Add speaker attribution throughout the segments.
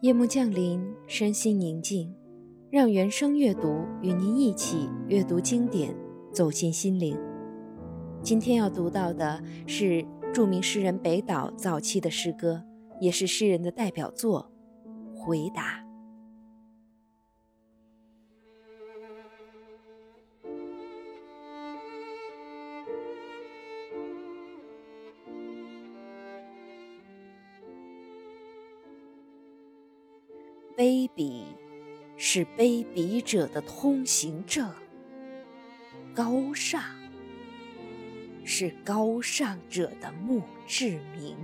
Speaker 1: 夜幕降临，身心宁静，让原声阅读与您一起阅读经典，走进心灵。今天要读到的是著名诗人北岛早期的诗歌，也是诗人的代表作《回答》。卑鄙是卑鄙者的通行证，高尚是高尚者的墓志铭。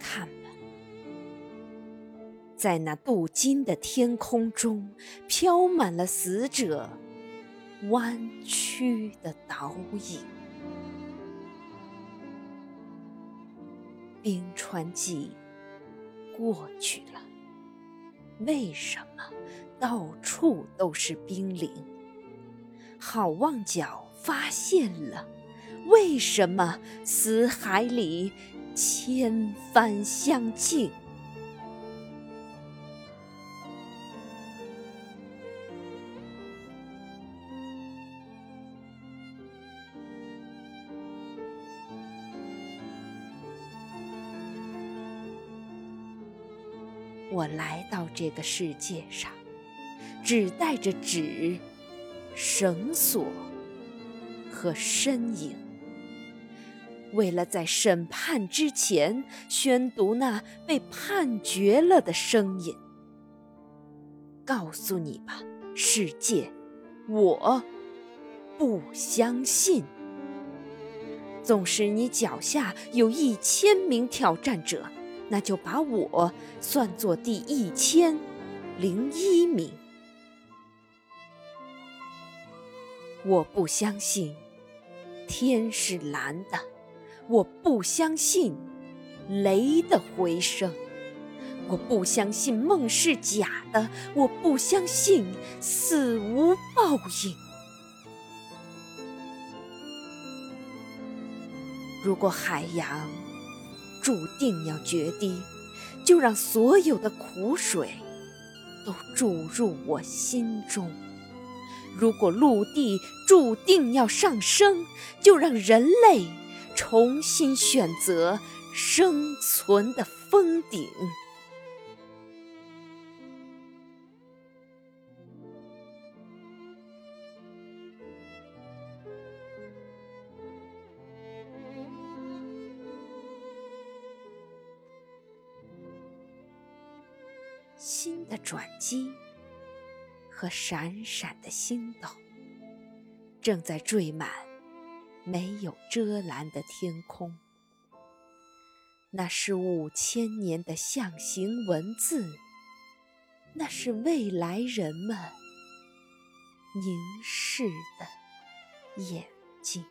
Speaker 1: 看吧，在那镀金的天空中，飘满了死者弯曲的倒影。冰川纪。过去了，为什么到处都是冰凌？好望角发现了，为什么死海里千帆相竞？我来到这个世界上，只带着纸、绳索和身影，为了在审判之前宣读那被判决了的声音。告诉你吧，世界，我不相信。纵使你脚下有一千名挑战者。那就把我算作第一千零一名。我不相信天是蓝的，我不相信雷的回声，我不相信梦是假的，我不相信死无报应。如果海洋……注定要决堤，就让所有的苦水都注入我心中；如果陆地注定要上升，就让人类重新选择生存的峰顶。新的转机和闪闪的星斗，正在缀满没有遮拦的天空。那是五千年的象形文字，那是未来人们凝视的眼睛。